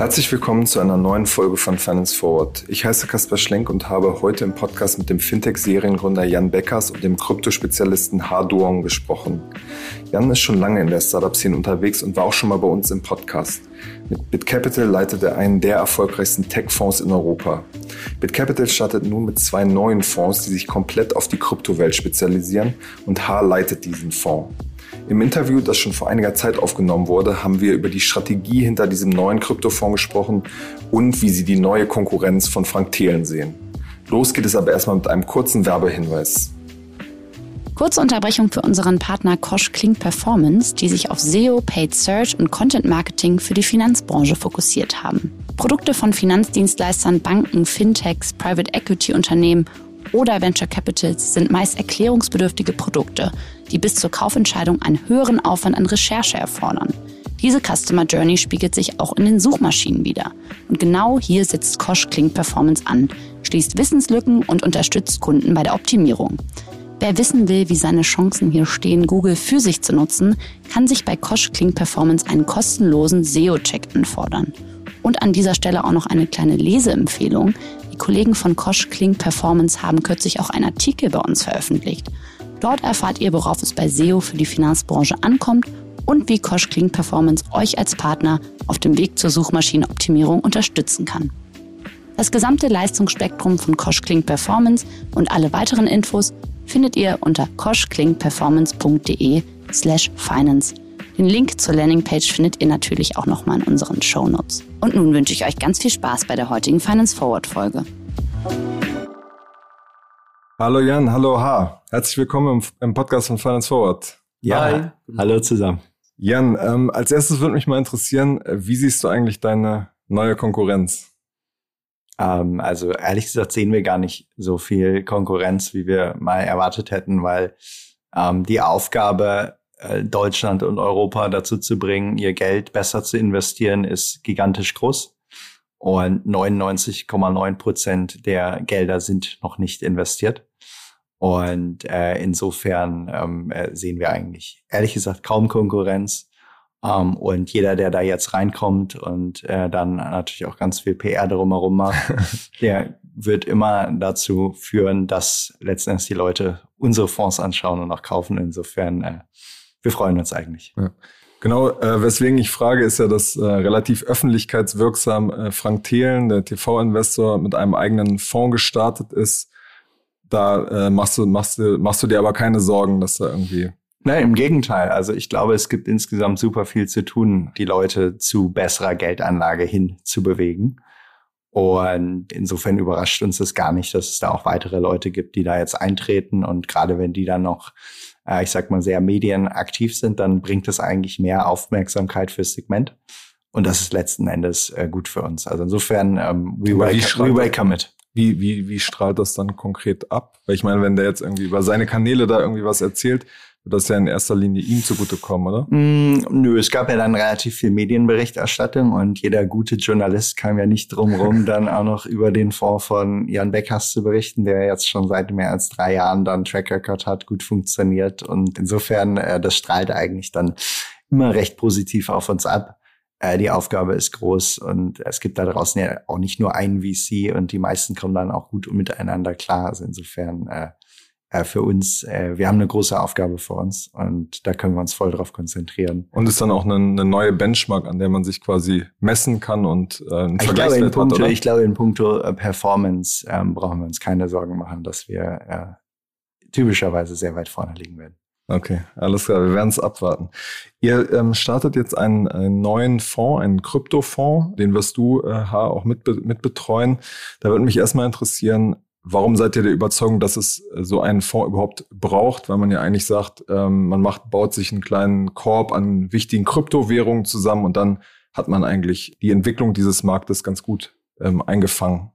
Herzlich willkommen zu einer neuen Folge von Finance Forward. Ich heiße Kaspar Schlenk und habe heute im Podcast mit dem Fintech-Seriengründer Jan Beckers und dem Kryptospezialisten Ha Duong gesprochen. Jan ist schon lange in der Startup-Szene unterwegs und war auch schon mal bei uns im Podcast. Mit BitCapital leitet er einen der erfolgreichsten Tech-Fonds in Europa. BitCapital startet nun mit zwei neuen Fonds, die sich komplett auf die Kryptowelt spezialisieren und Ha leitet diesen Fonds. Im Interview, das schon vor einiger Zeit aufgenommen wurde, haben wir über die Strategie hinter diesem neuen Kryptofonds gesprochen und wie sie die neue Konkurrenz von Frank Thelen sehen. Los geht es aber erstmal mit einem kurzen Werbehinweis. Kurze Unterbrechung für unseren Partner Kosh Kling Performance, die sich auf SEO, Paid Search und Content Marketing für die Finanzbranche fokussiert haben. Produkte von Finanzdienstleistern, Banken, Fintechs, Private Equity Unternehmen oder Venture Capitals sind meist erklärungsbedürftige Produkte, die bis zur Kaufentscheidung einen höheren Aufwand an Recherche erfordern. Diese Customer Journey spiegelt sich auch in den Suchmaschinen wieder. Und genau hier setzt Kosh Kling Performance an, schließt Wissenslücken und unterstützt Kunden bei der Optimierung. Wer wissen will, wie seine Chancen hier stehen, Google für sich zu nutzen, kann sich bei Kosh Kling Performance einen kostenlosen SEO-Check anfordern. Und an dieser Stelle auch noch eine kleine Leseempfehlung. Die Kollegen von Kosh Kling Performance haben kürzlich auch einen Artikel bei uns veröffentlicht. Dort erfahrt ihr, worauf es bei SEO für die Finanzbranche ankommt und wie Kosh Kling Performance euch als Partner auf dem Weg zur Suchmaschinenoptimierung unterstützen kann. Das gesamte Leistungsspektrum von Kosh Kling Performance und alle weiteren Infos findet ihr unter koshklingperformance.de slash finance. Den Link zur Landingpage findet ihr natürlich auch nochmal in unseren Shownotes. Und nun wünsche ich euch ganz viel Spaß bei der heutigen Finance Forward Folge. Hallo Jan, hallo Ha. Herzlich willkommen im, im Podcast von Finance Forward. Ja, Hi. hallo zusammen. Jan, ähm, als erstes würde mich mal interessieren, wie siehst du eigentlich deine neue Konkurrenz? Ähm, also ehrlich gesagt sehen wir gar nicht so viel Konkurrenz, wie wir mal erwartet hätten, weil ähm, die Aufgabe, Deutschland und Europa dazu zu bringen, ihr Geld besser zu investieren, ist gigantisch groß. Und 99,9 Prozent der Gelder sind noch nicht investiert. Und äh, insofern ähm, äh, sehen wir eigentlich, ehrlich gesagt, kaum Konkurrenz. Ähm, und jeder, der da jetzt reinkommt und äh, dann natürlich auch ganz viel PR drumherum macht, der wird immer dazu führen, dass letztendlich die Leute unsere Fonds anschauen und auch kaufen. Insofern, äh, wir freuen uns eigentlich. Ja. Genau, äh, weswegen ich frage, ist ja, dass äh, relativ öffentlichkeitswirksam äh, Frank Thelen, der TV-Investor, mit einem eigenen Fonds gestartet ist da äh, machst, du, machst, du, machst du dir aber keine Sorgen, dass da irgendwie. Nein, im Gegenteil. Also ich glaube, es gibt insgesamt super viel zu tun, die Leute zu besserer Geldanlage hin zu bewegen. Und insofern überrascht uns das gar nicht, dass es da auch weitere Leute gibt, die da jetzt eintreten. Und gerade wenn die dann noch, äh, ich sag mal, sehr medienaktiv sind, dann bringt es eigentlich mehr Aufmerksamkeit fürs Segment. Und das ist letzten Endes äh, gut für uns. Also insofern, ähm, we, welcome, we welcome it. Wie, wie, wie strahlt das dann konkret ab? Weil ich meine, wenn der jetzt irgendwie über seine Kanäle da irgendwie was erzählt, das ja in erster Linie ihm zugutekommen, oder? Mm, nö, es gab ja dann relativ viel Medienberichterstattung und jeder gute Journalist kam ja nicht drum rum, dann auch noch über den Fonds von Jan Beckers zu berichten, der jetzt schon seit mehr als drei Jahren dann Track Record hat, gut funktioniert und insofern, äh, das strahlt eigentlich dann immer recht positiv auf uns ab. Äh, die Aufgabe ist groß und es gibt da draußen ja auch nicht nur einen VC und die meisten kommen dann auch gut miteinander klar. Also insofern äh, äh, für uns, äh, wir haben eine große Aufgabe vor uns und da können wir uns voll drauf konzentrieren. Und ist dann auch eine, eine neue Benchmark, an der man sich quasi messen kann und äh, einen ich glaube, in puncto, hat, oder? Ich glaube, in puncto äh, Performance ähm, brauchen wir uns keine Sorgen machen, dass wir äh, typischerweise sehr weit vorne liegen werden. Okay, alles klar, wir werden es abwarten. Ihr ähm, startet jetzt einen, einen, neuen Fonds, einen Kryptofonds, den wirst du, äh, H, auch mit, mit betreuen. Da würde mich erstmal interessieren, warum seid ihr der Überzeugung, dass es äh, so einen Fonds überhaupt braucht? Weil man ja eigentlich sagt, ähm, man macht, baut sich einen kleinen Korb an wichtigen Kryptowährungen zusammen und dann hat man eigentlich die Entwicklung dieses Marktes ganz gut ähm, eingefangen.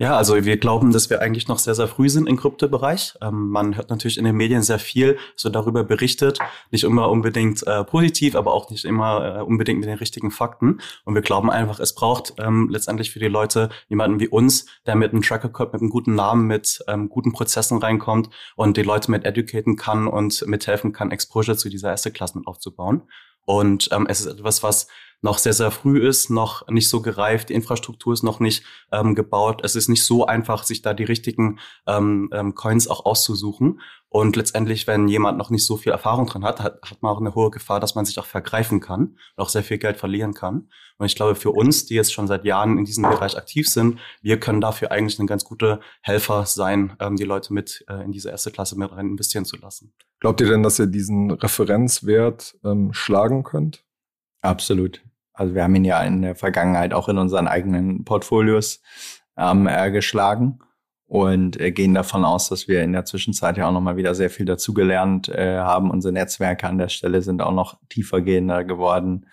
Ja, also wir glauben, dass wir eigentlich noch sehr, sehr früh sind im Kryptobereich. Ähm, man hört natürlich in den Medien sehr viel so darüber berichtet, nicht immer unbedingt äh, positiv, aber auch nicht immer äh, unbedingt mit den richtigen Fakten. Und wir glauben einfach, es braucht ähm, letztendlich für die Leute jemanden wie uns, der mit einem Track Record, mit einem guten Namen, mit ähm, guten Prozessen reinkommt und die Leute mit educaten kann und mithelfen kann, Exposure zu dieser Asset-Klasse aufzubauen. Und ähm, es ist etwas, was noch sehr, sehr früh ist, noch nicht so gereift, die Infrastruktur ist noch nicht ähm, gebaut. Es ist nicht so einfach, sich da die richtigen ähm, ähm, Coins auch auszusuchen. Und letztendlich, wenn jemand noch nicht so viel Erfahrung drin hat, hat, hat man auch eine hohe Gefahr, dass man sich auch vergreifen kann und auch sehr viel Geld verlieren kann. Und ich glaube, für uns, die jetzt schon seit Jahren in diesem Bereich aktiv sind, wir können dafür eigentlich ein ganz guter Helfer sein, ähm, die Leute mit äh, in diese erste Klasse mit rein investieren zu lassen. Glaubt ihr denn, dass ihr diesen Referenzwert ähm, schlagen könnt? Absolut. Also wir haben ihn ja in der Vergangenheit auch in unseren eigenen Portfolios ähm, äh, geschlagen und äh, gehen davon aus, dass wir in der Zwischenzeit ja auch nochmal wieder sehr viel dazugelernt äh, haben. Unsere Netzwerke an der Stelle sind auch noch tiefergehender geworden.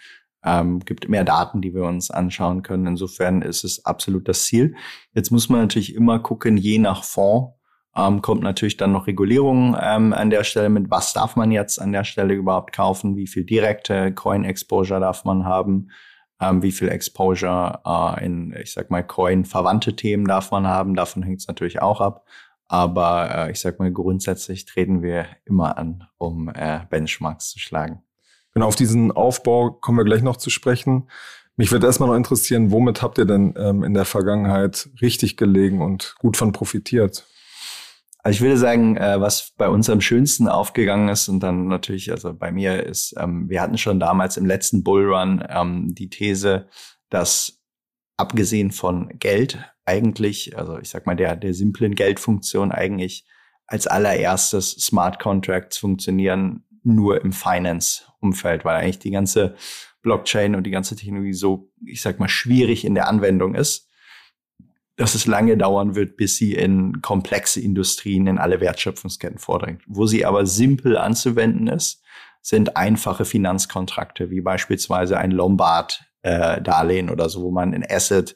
Ähm, gibt mehr Daten, die wir uns anschauen können. Insofern ist es absolut das Ziel. Jetzt muss man natürlich immer gucken, je nach Fonds, ähm, kommt natürlich dann noch Regulierung ähm, an der Stelle mit, was darf man jetzt an der Stelle überhaupt kaufen, wie viel direkte Coin-Exposure darf man haben, ähm, wie viel Exposure äh, in, ich sag mal, Coin-verwandte Themen darf man haben. Davon hängt es natürlich auch ab. Aber äh, ich sag mal, grundsätzlich treten wir immer an, um äh, Benchmarks zu schlagen. Genau, auf diesen Aufbau kommen wir gleich noch zu sprechen. Mich würde erstmal noch interessieren, womit habt ihr denn ähm, in der Vergangenheit richtig gelegen und gut von profitiert? Also ich würde sagen, äh, was bei uns am schönsten aufgegangen ist und dann natürlich, also bei mir ist, ähm, wir hatten schon damals im letzten Bullrun ähm, die These, dass abgesehen von Geld eigentlich, also ich sag mal der der simplen Geldfunktion eigentlich als allererstes Smart Contracts funktionieren nur im Finance-Umfeld, weil eigentlich die ganze Blockchain und die ganze Technologie so, ich sag mal, schwierig in der Anwendung ist dass es lange dauern wird, bis sie in komplexe Industrien, in alle Wertschöpfungsketten vordringt. Wo sie aber simpel anzuwenden ist, sind einfache Finanzkontrakte, wie beispielsweise ein Lombard-Darlehen äh, oder so, wo man ein Asset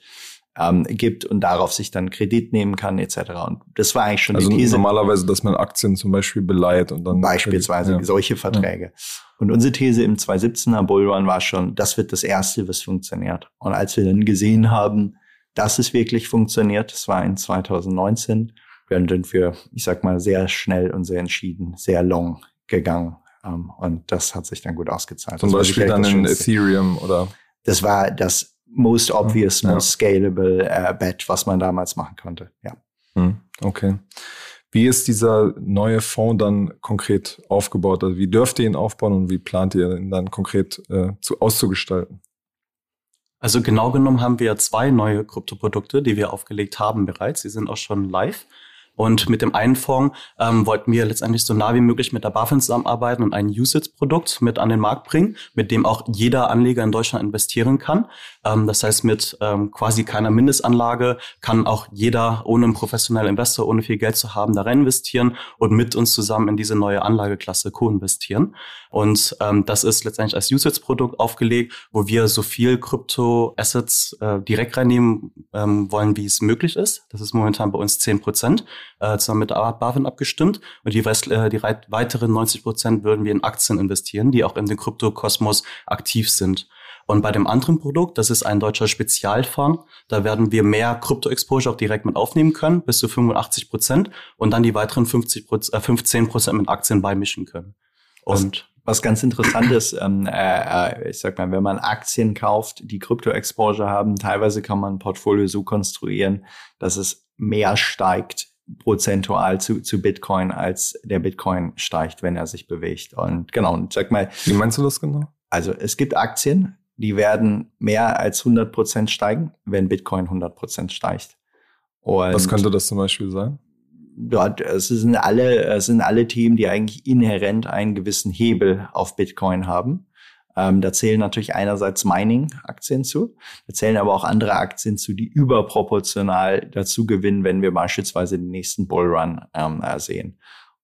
ähm, gibt und darauf sich dann Kredit nehmen kann, etc. Und das war eigentlich schon also die These. normalerweise, dass man Aktien zum Beispiel beleiht und dann beispielsweise ja. solche Verträge. Ja. Und unsere These im 2017er Bullrun war schon, das wird das erste, was funktioniert. Und als wir dann gesehen haben, dass es wirklich funktioniert. Das war in 2019. Wir sind wir, ich sag mal, sehr schnell und sehr entschieden, sehr long gegangen. Um, ähm, und das hat sich dann gut ausgezahlt. Zum Beispiel dann in Ethereum oder? Das war das most obvious, ja. most scalable uh, bet, was man damals machen konnte. Ja. Hm, okay. Wie ist dieser neue Fonds dann konkret aufgebaut? Also wie dürft ihr ihn aufbauen und wie plant ihr ihn dann konkret äh, zu, auszugestalten? Also genau genommen haben wir zwei neue Kryptoprodukte, die wir aufgelegt haben bereits. Die sind auch schon live. Und mit dem einen Fonds ähm, wollten wir letztendlich so nah wie möglich mit der BaFin zusammenarbeiten und ein USITS-Produkt mit an den Markt bringen, mit dem auch jeder Anleger in Deutschland investieren kann. Ähm, das heißt, mit ähm, quasi keiner Mindestanlage kann auch jeder ohne einen professionellen Investor, ohne viel Geld zu haben, da rein investieren und mit uns zusammen in diese neue Anlageklasse co-investieren. Und ähm, das ist letztendlich als USITS-Produkt aufgelegt, wo wir so viel Krypto-Assets äh, direkt reinnehmen ähm, wollen, wie es möglich ist. Das ist momentan bei uns zehn Prozent äh, zusammen mit BaFin abgestimmt. Und die, Rest, äh, die weiteren 90 Prozent würden wir in Aktien investieren, die auch in den Kryptokosmos aktiv sind. Und bei dem anderen Produkt, das ist ein deutscher Spezialfonds, da werden wir mehr Krypto-Exposure auch direkt mit aufnehmen können, bis zu 85 Prozent, und dann die weiteren 50 äh, 15 Prozent mit Aktien beimischen können. Und was ganz interessant ist, ähm, äh, äh, ich sag mal, wenn man Aktien kauft, die Krypto-Exposure haben, teilweise kann man ein Portfolio so konstruieren, dass es mehr steigt prozentual zu, zu Bitcoin, als der Bitcoin steigt, wenn er sich bewegt. Und genau, und sag mal. Wie meinst du das genau? Also es gibt Aktien, die werden mehr als 100 Prozent steigen, wenn Bitcoin 100 Prozent steigt. Und Was könnte das zum Beispiel sein? dort, es sind alle, es sind alle Themen, die eigentlich inhärent einen gewissen Hebel auf Bitcoin haben. Ähm, da zählen natürlich einerseits Mining-Aktien zu, da zählen aber auch andere Aktien zu, die überproportional dazu gewinnen, wenn wir beispielsweise den nächsten Bullrun ähm, sehen.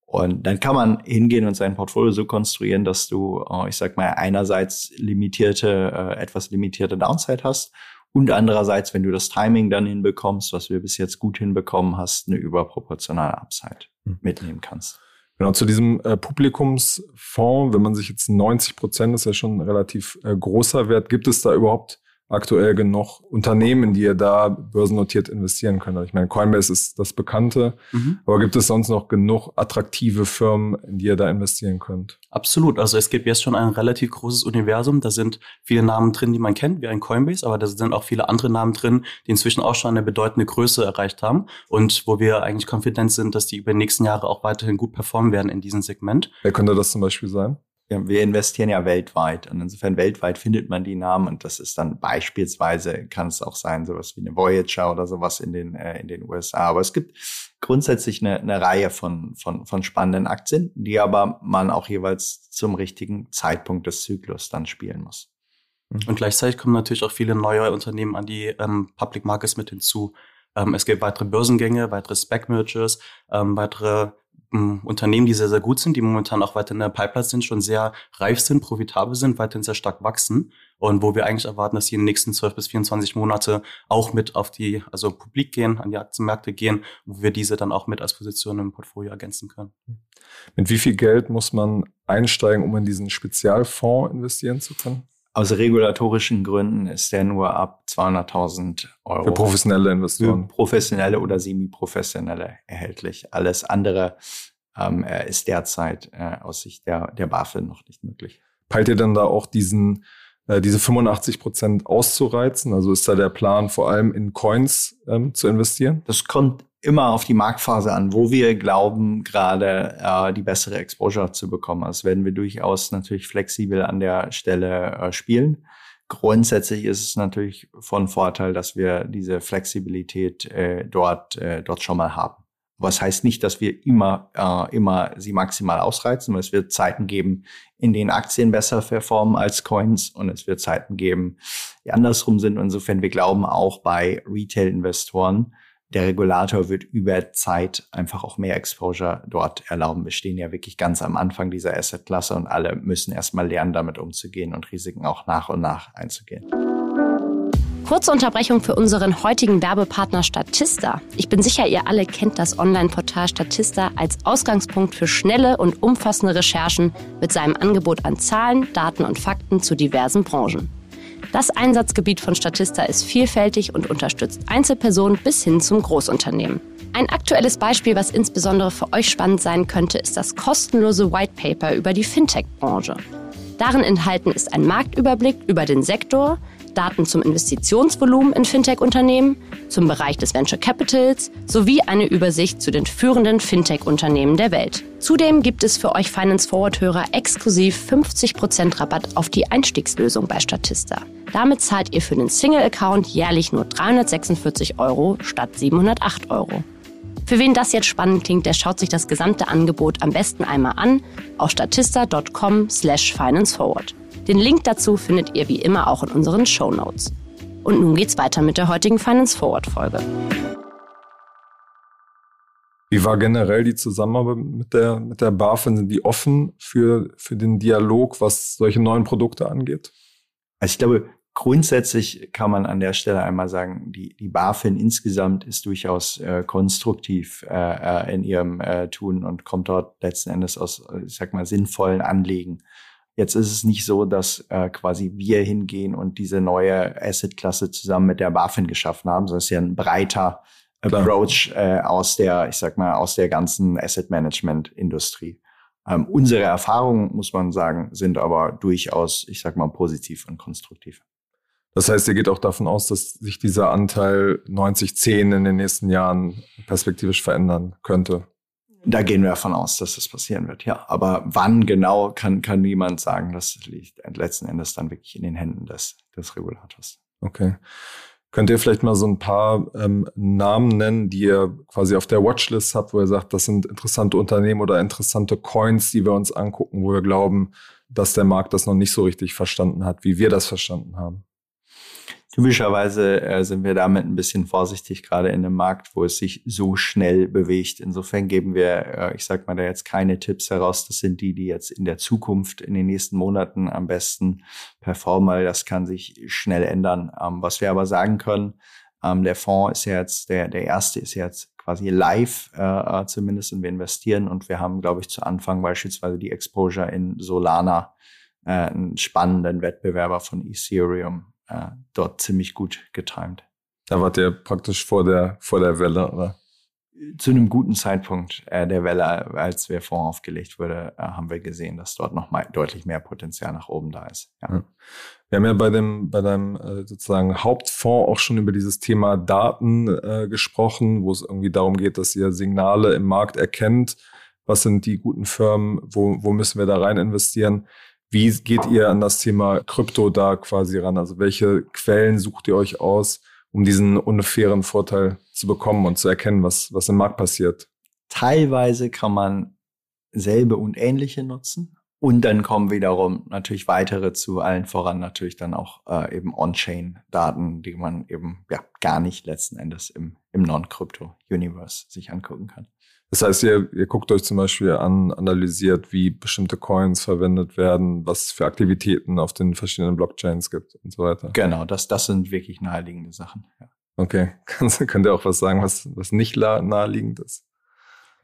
Und dann kann man hingehen und sein Portfolio so konstruieren, dass du, äh, ich sag mal, einerseits limitierte, äh, etwas limitierte Downside hast Und andererseits, wenn du das Timing dann hinbekommst, was wir bis jetzt gut hinbekommen hast, eine überproportionale Upside mhm. mitnehmen kannst. Genau, zu diesem äh, Publikumsfonds, wenn man sich jetzt 90 Prozent, ist ja schon ein relativ äh, großer Wert, gibt es da überhaupt aktuell genug Unternehmen, die ihr da börsennotiert investieren könnt? Ich meine, Coinbase ist das Bekannte, mhm. aber gibt es sonst noch genug attraktive Firmen, in die ihr da investieren könnt? Absolut. Also es gibt jetzt schon ein relativ großes Universum. Da sind viele Namen drin, die man kennt, wie ein Coinbase, aber da sind auch viele andere Namen drin, die inzwischen auch schon eine bedeutende Größe erreicht haben und wo wir eigentlich konfident sind, dass die über die nächsten Jahre auch weiterhin gut performen werden in diesem Segment. Wer könnte das zum Beispiel sein? Wir investieren ja weltweit und insofern weltweit findet man die Namen und das ist dann beispielsweise kann es auch sein sowas wie eine Voyager oder sowas in den äh, in den USA. Aber es gibt grundsätzlich eine, eine Reihe von von von spannenden Aktien, die aber man auch jeweils zum richtigen Zeitpunkt des Zyklus dann spielen muss. Und gleichzeitig kommen natürlich auch viele neue Unternehmen an die ähm, Public Markets mit hinzu. Ähm, es gibt weitere Börsengänge, weitere Spec-Mergers, ähm, weitere Unternehmen, die sehr, sehr gut sind, die momentan auch weiter in der Pipeline sind, schon sehr reif sind, profitabel sind, weiterhin sehr stark wachsen und wo wir eigentlich erwarten, dass die in den nächsten 12 bis 24 Monate auch mit auf die, also publik gehen, an die Aktienmärkte gehen, wo wir diese dann auch mit als Position im Portfolio ergänzen können. Mit wie viel Geld muss man einsteigen, um in diesen Spezialfonds investieren zu können? Aus regulatorischen Gründen ist der nur ab 200.000 Euro. Für professionelle Investoren. Für professionelle oder semi-professionelle erhältlich. Alles andere ähm, äh, ist derzeit äh, aus Sicht der, der BaFin noch nicht möglich. Peilt ihr denn da auch diesen, äh, diese 85 Prozent auszureizen? Also ist da der Plan, vor allem in Coins ähm, zu investieren? Das kommt immer auf die Marktphase an, wo wir glauben, gerade äh, die bessere Exposure zu bekommen. Das werden wir durchaus natürlich flexibel an der Stelle äh, spielen. Grundsätzlich ist es natürlich von Vorteil, dass wir diese Flexibilität äh, dort, äh, dort schon mal haben. Was heißt nicht, dass wir immer, äh, immer sie maximal ausreizen, weil es wird Zeiten geben, in denen Aktien besser performen als Coins und es wird Zeiten geben, die andersrum sind. Insofern, wir glauben auch bei Retail-Investoren, der Regulator wird über Zeit einfach auch mehr Exposure dort erlauben. Wir stehen ja wirklich ganz am Anfang dieser Assetklasse und alle müssen erstmal lernen, damit umzugehen und Risiken auch nach und nach einzugehen. Kurze Unterbrechung für unseren heutigen Werbepartner Statista. Ich bin sicher, ihr alle kennt das Online-Portal Statista als Ausgangspunkt für schnelle und umfassende Recherchen mit seinem Angebot an Zahlen, Daten und Fakten zu diversen Branchen. Das Einsatzgebiet von Statista ist vielfältig und unterstützt Einzelpersonen bis hin zum Großunternehmen. Ein aktuelles Beispiel, was insbesondere für euch spannend sein könnte, ist das kostenlose White Paper über die Fintech-Branche. Darin enthalten ist ein Marktüberblick über den Sektor, Daten zum Investitionsvolumen in Fintech-Unternehmen, zum Bereich des Venture Capitals sowie eine Übersicht zu den führenden Fintech-Unternehmen der Welt. Zudem gibt es für euch Finance Forward-Hörer exklusiv 50% Rabatt auf die Einstiegslösung bei Statista. Damit zahlt ihr für den Single-Account jährlich nur 346 Euro statt 708 Euro. Für wen das jetzt spannend klingt, der schaut sich das gesamte Angebot am besten einmal an auf statista.com slash financeforward. Den Link dazu findet ihr wie immer auch in unseren Show Notes. Und nun geht's weiter mit der heutigen Finance Forward Folge. Wie war generell die Zusammenarbeit mit der, mit der BaFin? Sind die offen für, für den Dialog, was solche neuen Produkte angeht? Also ich glaube, grundsätzlich kann man an der Stelle einmal sagen, die, die BaFin insgesamt ist durchaus äh, konstruktiv äh, äh in ihrem äh, Tun und kommt dort letzten Endes aus, ich sag mal, sinnvollen Anliegen Jetzt ist es nicht so, dass äh, quasi wir hingehen und diese neue Asset-Klasse zusammen mit der BaFin geschaffen haben, sondern es ist ja ein breiter Approach äh, aus der, ich sag mal, aus der ganzen Asset-Management-Industrie. Ähm, unsere Erfahrungen, muss man sagen, sind aber durchaus, ich sag mal, positiv und konstruktiv. Das heißt, ihr geht auch davon aus, dass sich dieser Anteil 90-10 in den nächsten Jahren perspektivisch verändern könnte. Da gehen wir davon aus, dass das passieren wird, ja. Aber wann genau, kann, kann niemand sagen. Das liegt letzten Endes dann wirklich in den Händen des, des Regulators. Okay. Könnt ihr vielleicht mal so ein paar ähm, Namen nennen, die ihr quasi auf der Watchlist habt, wo ihr sagt, das sind interessante Unternehmen oder interessante Coins, die wir uns angucken, wo wir glauben, dass der Markt das noch nicht so richtig verstanden hat, wie wir das verstanden haben? Typischerweise äh, sind wir damit ein bisschen vorsichtig, gerade in einem Markt, wo es sich so schnell bewegt. Insofern geben wir, äh, ich sag mal da jetzt keine Tipps heraus. Das sind die, die jetzt in der Zukunft, in den nächsten Monaten am besten performen. Das kann sich schnell ändern. Ähm, was wir aber sagen können, ähm, der Fonds ist jetzt, der, der erste ist jetzt quasi live äh, äh, zumindest und wir investieren und wir haben, glaube ich, zu Anfang beispielsweise die Exposure in Solana, äh, einen spannenden Wettbewerber von Ethereum, äh, dort ziemlich gut getimed. Da wart ihr praktisch vor der, vor der Welle, oder? Zu einem guten Zeitpunkt äh, der Welle, als der Fonds aufgelegt wurde, äh, haben wir gesehen, dass dort noch mal deutlich mehr Potenzial nach oben da ist. Ja. ja. Wir haben ja bei dem, bei deinem äh, sozusagen Hauptfonds auch schon über dieses Thema Daten äh, gesprochen, wo es irgendwie darum geht, dass ihr Signale im Markt erkennt. Was sind die guten Firmen? Wo, wo müssen wir da rein investieren? Wie geht ihr an das Thema Krypto da quasi ran? Also welche Quellen sucht ihr euch aus, um diesen unfairen Vorteil zu bekommen und zu erkennen, was, was im Markt passiert? Teilweise kann man selbe und ähnliche nutzen. Und dann kommen wiederum natürlich weitere zu allen voran natürlich dann auch äh, eben On-Chain-Daten, die man eben ja gar nicht letzten Endes im, im Non-Crypto-Universe sich angucken kann. Das heißt, ihr, ihr guckt euch zum Beispiel an, analysiert, wie bestimmte Coins verwendet werden, was es für Aktivitäten auf den verschiedenen Blockchains gibt und so weiter. Genau, das, das sind wirklich naheliegende Sachen. Ja. Okay, Kannst, könnt ihr auch was sagen, was, was nicht naheliegend ist?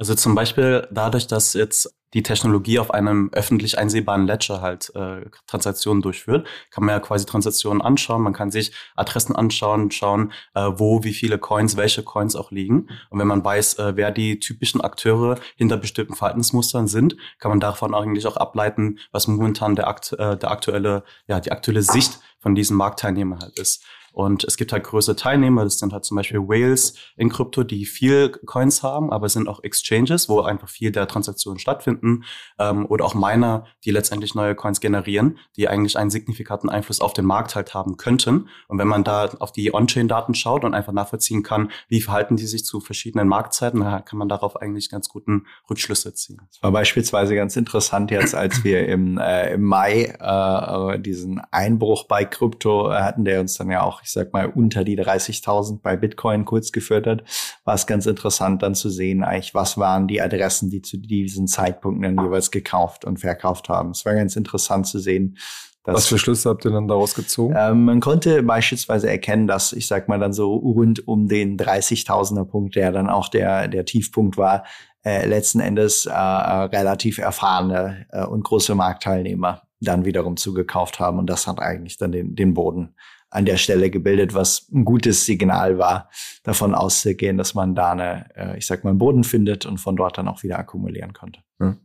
Also zum Beispiel dadurch, dass jetzt die Technologie auf einem öffentlich einsehbaren Ledger halt äh, Transaktionen durchführt, kann man ja quasi Transaktionen anschauen, man kann sich Adressen anschauen, schauen, äh, wo wie viele Coins, welche Coins auch liegen. Und wenn man weiß, äh, wer die typischen Akteure hinter bestimmten Verhaltensmustern sind, kann man davon eigentlich auch ableiten, was momentan der, akt, äh, der aktuelle, ja, die aktuelle Sicht von diesen Marktteilnehmern halt ist. Und es gibt halt größere Teilnehmer, das sind halt zum Beispiel Whales in Krypto, die viel Coins haben, aber es sind auch Exchanges, wo einfach viel der Transaktionen stattfinden ähm, oder auch Miner, die letztendlich neue Coins generieren, die eigentlich einen signifikanten Einfluss auf den Markt halt haben könnten. Und wenn man da auf die On-Chain-Daten schaut und einfach nachvollziehen kann, wie verhalten die sich zu verschiedenen Marktzeiten, dann kann man darauf eigentlich ganz guten Rückschlüsse ziehen. Das war beispielsweise ganz interessant jetzt, als wir im, äh, im Mai äh, diesen Einbruch bei Krypto hatten, der uns dann ja auch ich sag mal, unter die 30.000 bei Bitcoin kurz geführt hat, war es ganz interessant dann zu sehen, eigentlich, was waren die Adressen, die zu diesen Zeitpunkten dann jeweils gekauft und verkauft haben. Es war ganz interessant zu sehen, dass, Was für Schlüsse habt ihr dann daraus gezogen? Ähm, man konnte beispielsweise erkennen, dass ich sag mal dann so rund um den 30.000er Punkt, der dann auch der der Tiefpunkt war, äh, letzten Endes äh, relativ erfahrene äh, und große Marktteilnehmer dann wiederum zugekauft haben und das hat eigentlich dann den den Boden an der Stelle gebildet, was ein gutes Signal war, davon auszugehen, dass man da eine, äh, ich sag mal, einen Boden findet und von dort dann auch wieder akkumulieren konnte. Ja.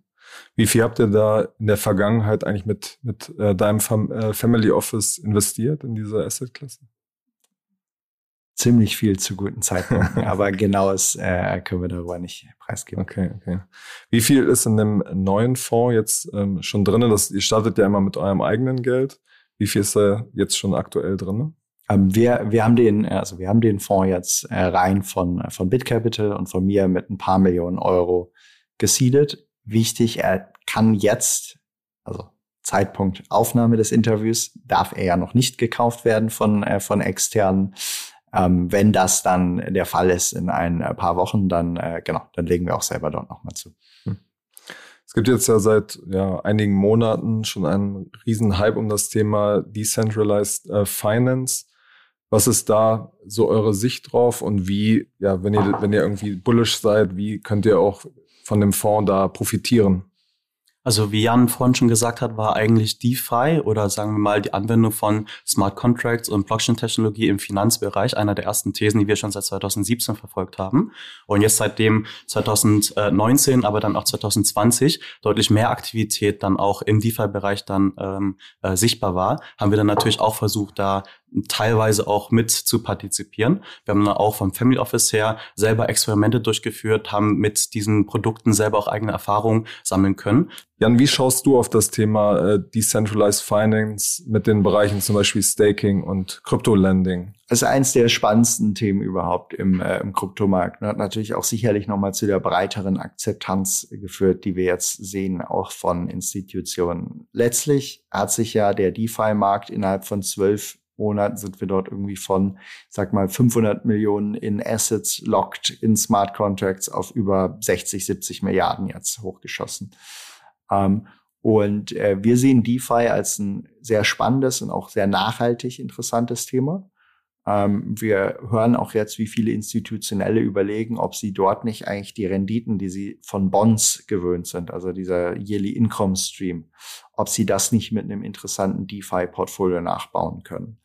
Wie viel habt ihr da in der Vergangenheit eigentlich mit, mit äh, deinem Fam äh, Family Office investiert in diese Asset-Klasse? Ziemlich viel zu guten Zeitpunkten, aber genaues äh, können wir darüber nicht preisgeben. Okay, okay. Wie viel ist in dem neuen Fonds jetzt ähm, schon drin? Das, ihr startet ja immer mit eurem eigenen Geld. Wie viel ist da jetzt schon aktuell drin? Ähm, wir, wir haben den, also wir haben den Fonds jetzt äh, rein von, von BitCapital und von mir mit ein paar Millionen Euro gesiedet. Wichtig, er kann jetzt, also Zeitpunkt Aufnahme des Interviews, darf er ja noch nicht gekauft werden von, äh, von externen. Ähm, wenn das dann der Fall ist in ein paar Wochen, dann äh, genau, dann legen wir auch selber dort nochmal zu. Hm. Es gibt jetzt ja seit ja, einigen Monaten schon einen riesen Hype um das Thema Decentralized äh, Finance. Was ist da so eure Sicht drauf und wie, ja, wenn ihr, wenn ihr irgendwie bullish seid, wie könnt ihr auch von dem Fonds da profitieren? Also wie Jan vorhin schon gesagt hat, war eigentlich DeFi oder sagen wir mal die Anwendung von Smart Contracts und Blockchain-Technologie im Finanzbereich einer der ersten Thesen, die wir schon seit 2017 verfolgt haben. Und jetzt seitdem 2019, aber dann auch 2020 deutlich mehr Aktivität dann auch im DeFi-Bereich dann ähm, äh, sichtbar war, haben wir dann natürlich auch versucht, da teilweise auch mit zu partizipieren. Wir haben dann auch vom Family Office her selber Experimente durchgeführt, haben mit diesen Produkten selber auch eigene Erfahrungen sammeln können. Jan, wie schaust du auf das Thema äh, Decentralized Finance mit den Bereichen zum Beispiel Staking und Crypto-Lending? Das ist eins der spannendsten Themen überhaupt im, äh, im Kryptomarkt. Hat natürlich auch sicherlich nochmal zu der breiteren Akzeptanz geführt, die wir jetzt sehen, auch von Institutionen. Letztlich hat sich ja der DeFi-Markt innerhalb von zwölf Monaten sind wir dort irgendwie von, sag mal, 500 Millionen in Assets locked in Smart Contracts auf über 60, 70 Milliarden jetzt hochgeschossen. Ähm, und äh, wir sehen DeFi als ein sehr spannendes und auch sehr nachhaltig interessantes Thema. Ähm, wir hören auch jetzt, wie viele Institutionelle überlegen, ob sie dort nicht eigentlich die Renditen, die sie von Bonds gewöhnt sind, also dieser Yearly Income Stream, ob sie das nicht mit einem interessanten DeFi-Portfolio nachbauen können.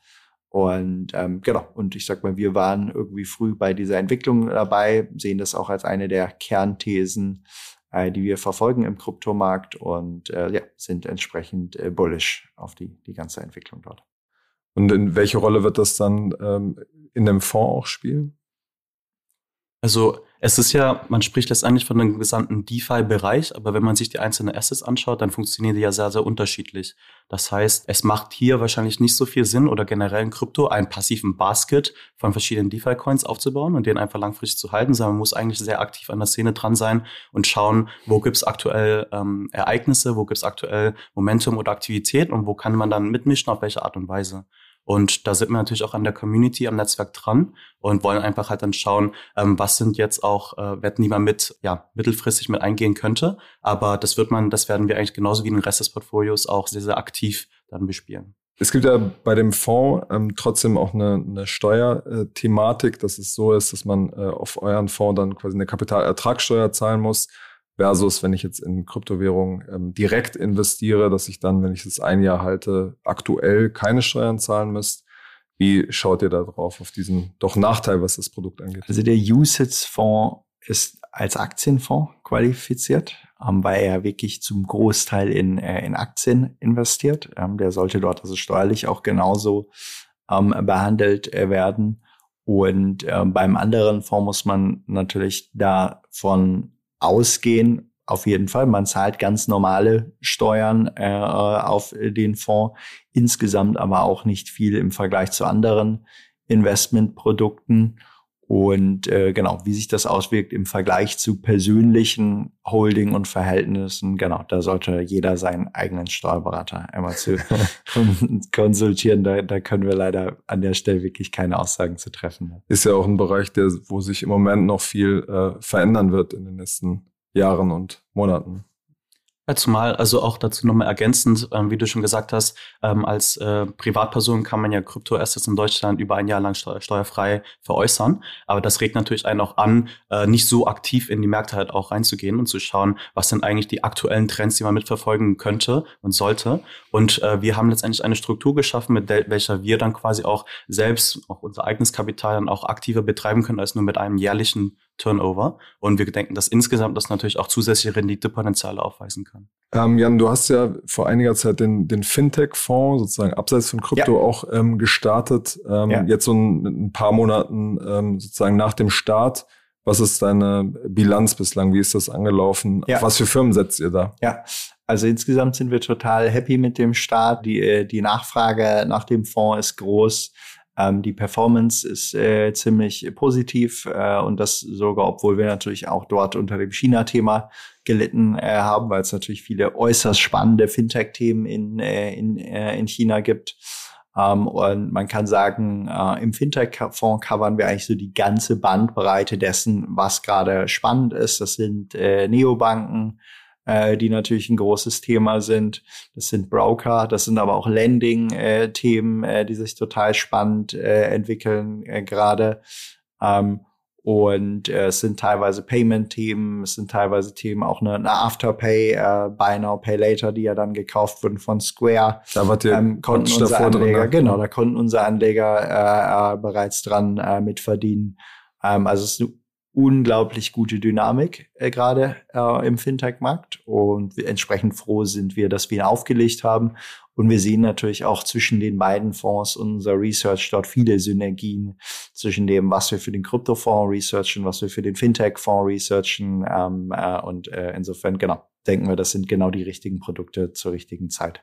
Und ähm, genau, und ich sag mal, wir waren irgendwie früh bei dieser Entwicklung dabei, sehen das auch als eine der Kernthesen, äh, die wir verfolgen im Kryptomarkt und äh, ja, sind entsprechend äh, bullish auf die, die ganze Entwicklung dort. Und in welche Rolle wird das dann ähm, in dem Fonds auch spielen? Also es ist ja, man spricht letztendlich von einem gesamten DeFi-Bereich, aber wenn man sich die einzelnen Assets anschaut, dann funktionieren die ja sehr, sehr unterschiedlich. Das heißt, es macht hier wahrscheinlich nicht so viel Sinn oder generell in Krypto einen passiven Basket von verschiedenen DeFi-Coins aufzubauen und den einfach langfristig zu halten, sondern man muss eigentlich sehr aktiv an der Szene dran sein und schauen, wo gibt's aktuell ähm, Ereignisse, wo gibt's aktuell Momentum oder Aktivität und wo kann man dann mitmischen, auf welche Art und Weise. Und da sind wir natürlich auch an der Community, am Netzwerk dran und wollen einfach halt dann schauen, ähm, was sind jetzt auch äh, Wetten, die man mit, ja, mittelfristig mit eingehen könnte. Aber das wird man, das werden wir eigentlich genauso wie den Rest des Portfolios auch sehr, sehr aktiv dann bespielen. Es gibt ja bei dem Fonds ähm, trotzdem auch eine, eine Steuerthematik, dass es so ist, dass man äh, auf euren Fonds dann quasi eine Kapitalertragssteuer zahlen muss versus wenn ich jetzt in Kryptowährungen ähm, direkt investiere, dass ich dann, wenn ich das ein Jahr halte, aktuell keine Steuern zahlen müsste. Wie schaut ihr da drauf, auf diesen doch Nachteil, was das Produkt angeht? Also der USITS-Fonds ist als Aktienfonds qualifiziert, ähm, weil er wirklich zum Großteil in, äh, in Aktien investiert. Ähm, der sollte dort also steuerlich auch genauso ähm, behandelt äh, werden. Und äh, beim anderen Fonds muss man natürlich davon ausgehen, auf jeden Fall. Man zahlt ganz normale Steuern äh, auf den Fonds, insgesamt aber auch nicht viel im Vergleich zu anderen Investmentprodukten. Und äh, genau, wie sich das auswirkt im Vergleich zu persönlichen Holding und Verhältnissen, genau, da sollte jeder seinen eigenen Steuerberater einmal zu konsultieren. Da, da können wir leider an der Stelle wirklich keine Aussagen zu treffen. Ist ja auch ein Bereich, der, wo sich im Moment noch viel äh, verändern wird in den nächsten Jahren und Monaten. Ja, zumal, also auch dazu nochmal ergänzend, ähm, wie du schon gesagt hast, ähm, als äh, Privatperson kann man ja Kryptoassets in Deutschland über ein Jahr lang steu steuerfrei veräußern. Aber das regt natürlich einen auch an, äh, nicht so aktiv in die Märkte halt auch reinzugehen und zu schauen, was sind eigentlich die aktuellen Trends, die man mitverfolgen könnte und sollte. Und äh, wir haben letztendlich eine Struktur geschaffen, mit welcher wir dann quasi auch selbst, auch unser eigenes Kapital dann auch aktiver betreiben können, als nur mit einem jährlichen Turnover. Und wir denken, dass insgesamt das natürlich auch zusätzliche Renditepotenziale aufweisen kann. Ähm, Jan, du hast ja vor einiger Zeit den, den Fintech-Fonds sozusagen abseits von Krypto ja. auch ähm, gestartet. Ähm, ja. Jetzt so ein, ein paar Monaten ähm, sozusagen nach dem Start. Was ist deine Bilanz bislang? Wie ist das angelaufen? Ja. Auf was für Firmen setzt ihr da? Ja, also insgesamt sind wir total happy mit dem Start. Die, äh, die Nachfrage nach dem Fonds ist groß. Ähm, die Performance ist äh, ziemlich positiv äh, und das sogar, obwohl wir natürlich auch dort unter dem China-Thema gelitten äh, haben, weil es natürlich viele äußerst spannende Fintech-Themen in, äh, in, äh, in China gibt. Ähm, und man kann sagen, äh, im Fintech-Fonds covern wir eigentlich so die ganze Bandbreite dessen, was gerade spannend ist. Das sind Neobanken, äh, die natürlich ein großes Thema sind. Das sind Broker, das sind aber auch Lending-Themen, äh, äh, die sich total spannend äh, entwickeln äh, gerade. Ähm, und äh, es sind teilweise Payment-Themen, es sind teilweise Themen auch eine, eine Afterpay, äh, Buy Now, Pay Later, die ja dann gekauft wurden von Square. Da war der ähm, konnten unsere Anleger, drin, ne? genau, da konnten unsere Anleger äh, äh, bereits dran äh, mitverdienen. Ähm, also es ist eine unglaublich gute Dynamik äh, gerade äh, im Fintech-Markt und entsprechend froh sind wir, dass wir ihn aufgelegt haben. Und wir sehen natürlich auch zwischen den beiden Fonds unser Research dort viele Synergien zwischen dem, was wir für den Kryptofonds researchen, was wir für den Fintech-Fonds researchen. Ähm, äh, und äh, insofern, genau, denken wir, das sind genau die richtigen Produkte zur richtigen Zeit.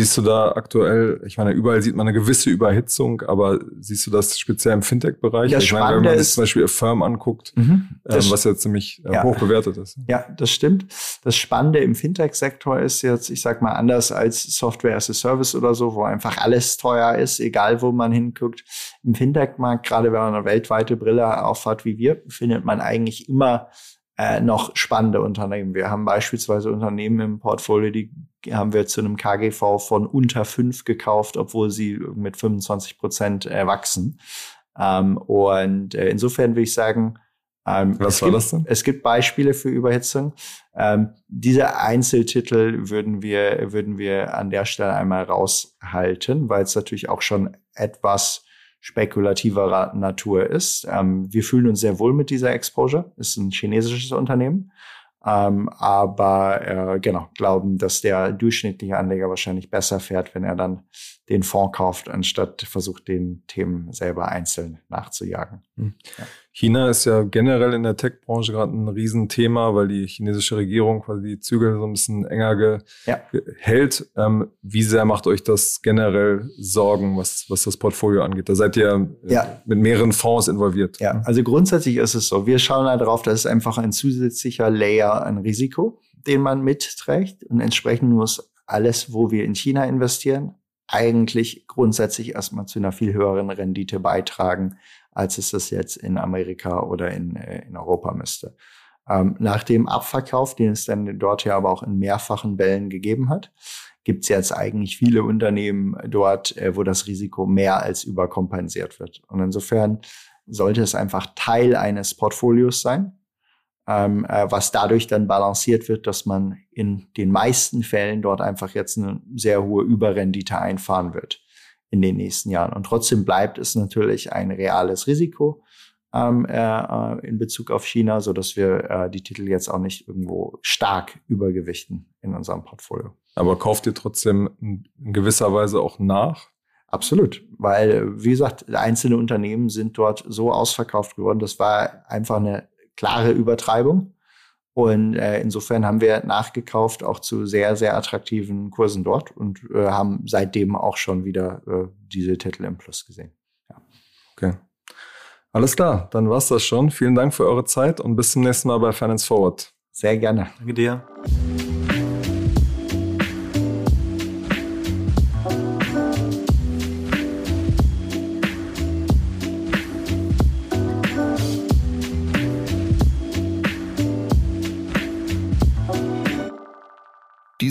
Siehst du da aktuell, ich meine, überall sieht man eine gewisse Überhitzung, aber siehst du das speziell im Fintech-Bereich? ich meine, wenn man sich zum Beispiel Firm anguckt, mhm, ähm, was ja ziemlich äh, ja. hoch bewertet ist. Ja, das stimmt. Das Spannende im Fintech-Sektor ist jetzt, ich sag mal, anders als Software as a Service oder so, wo einfach alles teuer ist, egal wo man hinguckt. Im Fintech-Markt, gerade wenn man eine weltweite Brille aufhat wie wir, findet man eigentlich immer äh, noch spannende Unternehmen. Wir haben beispielsweise Unternehmen im Portfolio, die haben wir zu einem KGV von unter fünf gekauft, obwohl sie mit 25 Prozent äh, wachsen. Ähm, und äh, insofern würde ich sagen, ähm, Was war gibt, das denn? Es gibt Beispiele für Überhitzung. Ähm, diese Einzeltitel würden wir, würden wir an der Stelle einmal raushalten, weil es natürlich auch schon etwas spekulativerer Natur ist. Ähm, wir fühlen uns sehr wohl mit dieser Exposure. Ist ein chinesisches Unternehmen. Ähm, aber äh, genau, glauben, dass der durchschnittliche Anleger wahrscheinlich besser fährt, wenn er dann den Fonds kauft, anstatt versucht, den Themen selber einzeln nachzujagen. Hm. Ja. China ist ja generell in der Tech-Branche gerade ein Riesenthema, weil die chinesische Regierung quasi die Zügel so ein bisschen enger ge ja. hält. Ähm, wie sehr macht euch das generell Sorgen, was, was das Portfolio angeht? Da seid ihr äh, ja. mit mehreren Fonds involviert. Ja, also grundsätzlich ist es so. Wir schauen da drauf, dass es einfach ein zusätzlicher Layer an Risiko, den man mitträgt. Und entsprechend muss alles, wo wir in China investieren, eigentlich grundsätzlich erstmal zu einer viel höheren Rendite beitragen, als es das jetzt in Amerika oder in, äh, in Europa müsste. Ähm, nach dem Abverkauf, den es dann dort ja aber auch in mehrfachen Wellen gegeben hat, gibt es jetzt eigentlich viele Unternehmen dort, äh, wo das Risiko mehr als überkompensiert wird. Und insofern sollte es einfach Teil eines Portfolios sein, ähm, äh, was dadurch dann balanciert wird, dass man in den meisten Fällen dort einfach jetzt eine sehr hohe Überrendite einfahren wird in den nächsten Jahren. Und trotzdem bleibt es natürlich ein reales Risiko ähm, äh, in Bezug auf China, so dass wir äh, die Titel jetzt auch nicht irgendwo stark übergewichten in unserem Portfolio. Aber kauft ihr trotzdem in gewisser Weise auch nach? Absolut, weil, wie gesagt, einzelne Unternehmen sind dort so ausverkauft geworden. Das war einfach eine klare Übertreibung. Und äh, insofern haben wir nachgekauft, auch zu sehr, sehr attraktiven Kursen dort und äh, haben seitdem auch schon wieder äh, diese Titel im Plus gesehen. Ja. Okay. Alles klar, dann war's das schon. Vielen Dank für eure Zeit und bis zum nächsten Mal bei Finance Forward. Sehr gerne. Danke dir.